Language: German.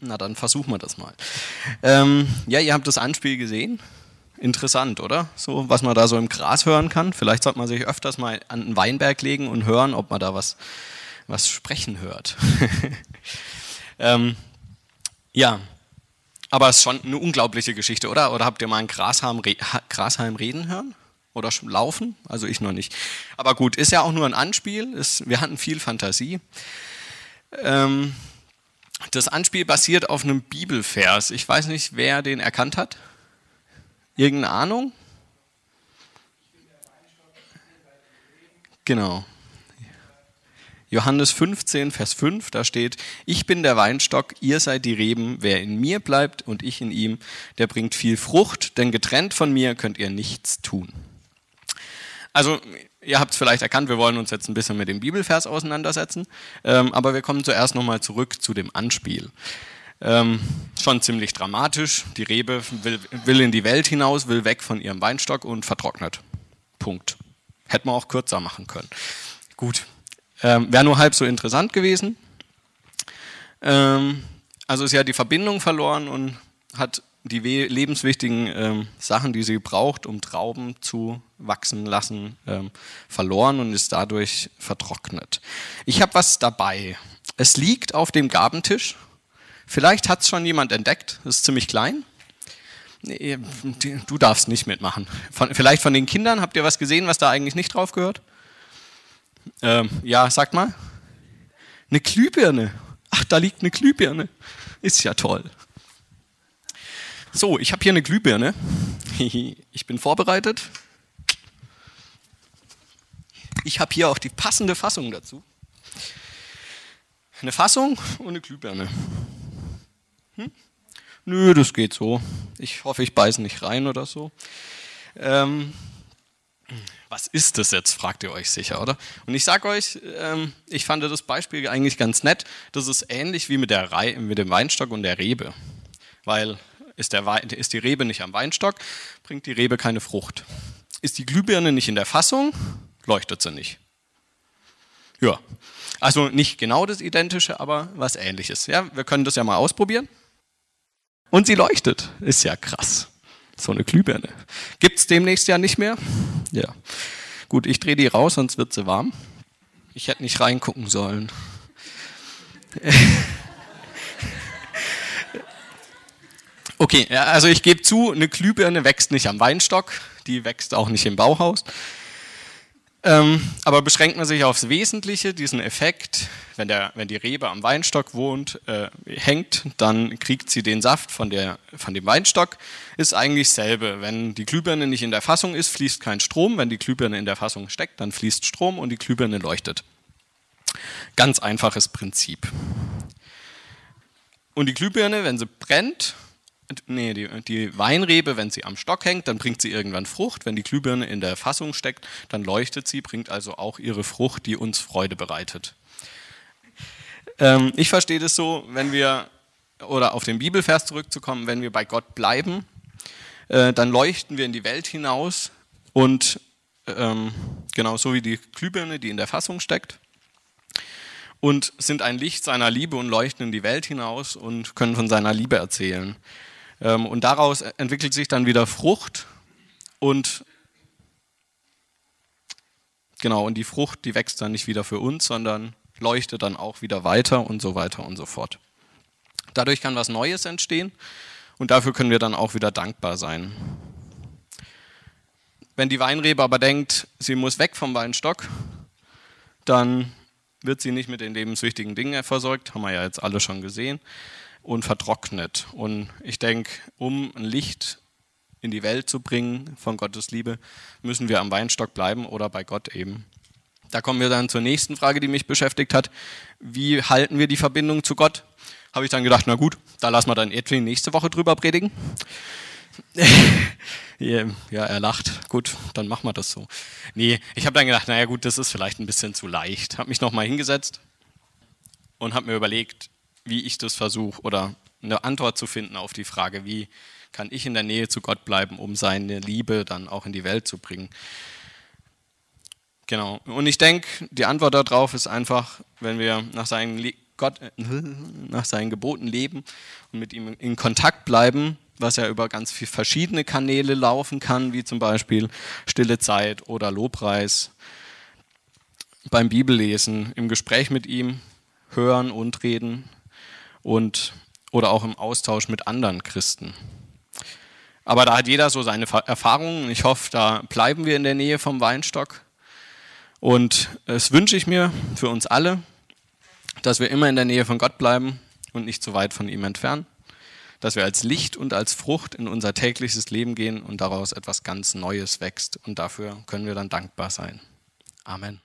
Na, dann versuchen wir das mal. Ähm, ja, ihr habt das Anspiel gesehen. Interessant, oder? So, was man da so im Gras hören kann. Vielleicht sollte man sich öfters mal an einen Weinberg legen und hören, ob man da was, was sprechen hört. ähm, ja, aber es ist schon eine unglaubliche Geschichte, oder? Oder habt ihr mal einen Grashalm, Grashalm reden hören? Oder laufen? Also ich noch nicht. Aber gut, ist ja auch nur ein Anspiel. Ist, wir hatten viel Fantasie. Ähm, das Anspiel basiert auf einem Bibelvers. Ich weiß nicht, wer den erkannt hat. Irgendeine Ahnung? Genau. Johannes 15, Vers 5, da steht, ich bin der Weinstock, ihr seid die Reben, wer in mir bleibt und ich in ihm, der bringt viel Frucht, denn getrennt von mir könnt ihr nichts tun. Also ihr habt es vielleicht erkannt, wir wollen uns jetzt ein bisschen mit dem Bibelvers auseinandersetzen, ähm, aber wir kommen zuerst nochmal zurück zu dem Anspiel. Ähm, schon ziemlich dramatisch. Die Rebe will, will, in die Welt hinaus, will weg von ihrem Weinstock und vertrocknet. Punkt. Hätte man auch kürzer machen können. Gut. Ähm, Wäre nur halb so interessant gewesen. Ähm, also ist ja die Verbindung verloren und hat die lebenswichtigen ähm, Sachen, die sie braucht, um Trauben zu wachsen lassen, ähm, verloren und ist dadurch vertrocknet. Ich habe was dabei. Es liegt auf dem Gabentisch. Vielleicht hat es schon jemand entdeckt. Es ist ziemlich klein. Du darfst nicht mitmachen. Von, vielleicht von den Kindern habt ihr was gesehen, was da eigentlich nicht drauf gehört? Ähm, ja, sagt mal. Eine Glühbirne. Ach, da liegt eine Glühbirne. Ist ja toll. So, ich habe hier eine Glühbirne. Ich bin vorbereitet. Ich habe hier auch die passende Fassung dazu. Eine Fassung und eine Glühbirne. Hm? Nö, das geht so. Ich hoffe, ich beiße nicht rein oder so. Ähm, was ist das jetzt, fragt ihr euch sicher, oder? Und ich sage euch, ähm, ich fand das Beispiel eigentlich ganz nett. Das ist ähnlich wie mit, der Rei mit dem Weinstock und der Rebe. Weil ist, der Wein, ist die Rebe nicht am Weinstock, bringt die Rebe keine Frucht. Ist die Glühbirne nicht in der Fassung, leuchtet sie nicht. Ja, also nicht genau das Identische, aber was Ähnliches. Ja, wir können das ja mal ausprobieren. Und sie leuchtet. Ist ja krass. So eine Glühbirne. Gibt es demnächst ja nicht mehr? Ja. Gut, ich drehe die raus, sonst wird sie warm. Ich hätte nicht reingucken sollen. Okay, also ich gebe zu, eine Glühbirne wächst nicht am Weinstock, die wächst auch nicht im Bauhaus. Ähm, aber beschränkt man sich aufs Wesentliche, diesen Effekt, wenn, der, wenn die Rebe am Weinstock wohnt, äh, hängt, dann kriegt sie den Saft von, der, von dem Weinstock, ist eigentlich dasselbe. Wenn die Glühbirne nicht in der Fassung ist, fließt kein Strom. Wenn die Glühbirne in der Fassung steckt, dann fließt Strom und die Glühbirne leuchtet. Ganz einfaches Prinzip. Und die Glühbirne, wenn sie brennt, nee, die, die Weinrebe, wenn sie am Stock hängt, dann bringt sie irgendwann Frucht. Wenn die Glühbirne in der Fassung steckt, dann leuchtet sie, bringt also auch ihre Frucht, die uns Freude bereitet. Ähm, ich verstehe das so, wenn wir, oder auf den Bibelvers zurückzukommen, wenn wir bei Gott bleiben, äh, dann leuchten wir in die Welt hinaus und ähm, genau so wie die Glühbirne, die in der Fassung steckt und sind ein Licht seiner Liebe und leuchten in die Welt hinaus und können von seiner Liebe erzählen. Ähm, und daraus entwickelt sich dann wieder Frucht und genau, und die Frucht, die wächst dann nicht wieder für uns, sondern leuchtet dann auch wieder weiter und so weiter und so fort. Dadurch kann was Neues entstehen und dafür können wir dann auch wieder dankbar sein. Wenn die Weinrebe aber denkt, sie muss weg vom Weinstock, dann wird sie nicht mit den lebenswichtigen Dingen versorgt, haben wir ja jetzt alle schon gesehen, und vertrocknet. Und ich denke, um ein Licht in die Welt zu bringen von Gottes Liebe, müssen wir am Weinstock bleiben oder bei Gott eben. Da kommen wir dann zur nächsten Frage, die mich beschäftigt hat. Wie halten wir die Verbindung zu Gott? Habe ich dann gedacht, na gut, da lassen wir dann Edwin nächste Woche drüber predigen. ja, er lacht. Gut, dann machen wir das so. Nee, ich habe dann gedacht, naja gut, das ist vielleicht ein bisschen zu leicht. Habe mich nochmal hingesetzt und habe mir überlegt, wie ich das versuche oder eine Antwort zu finden auf die Frage, wie kann ich in der Nähe zu Gott bleiben, um seine Liebe dann auch in die Welt zu bringen. Genau. Und ich denke, die Antwort darauf ist einfach, wenn wir nach seinen Gott, nach seinen Geboten leben und mit ihm in Kontakt bleiben, was ja über ganz viele verschiedene Kanäle laufen kann, wie zum Beispiel stille Zeit oder Lobpreis, beim Bibellesen, im Gespräch mit ihm, hören und reden und oder auch im Austausch mit anderen Christen. Aber da hat jeder so seine Erfahrungen. Ich hoffe, da bleiben wir in der Nähe vom Weinstock. Und es wünsche ich mir für uns alle, dass wir immer in der Nähe von Gott bleiben und nicht zu weit von ihm entfernen. Dass wir als Licht und als Frucht in unser tägliches Leben gehen und daraus etwas ganz Neues wächst. Und dafür können wir dann dankbar sein. Amen.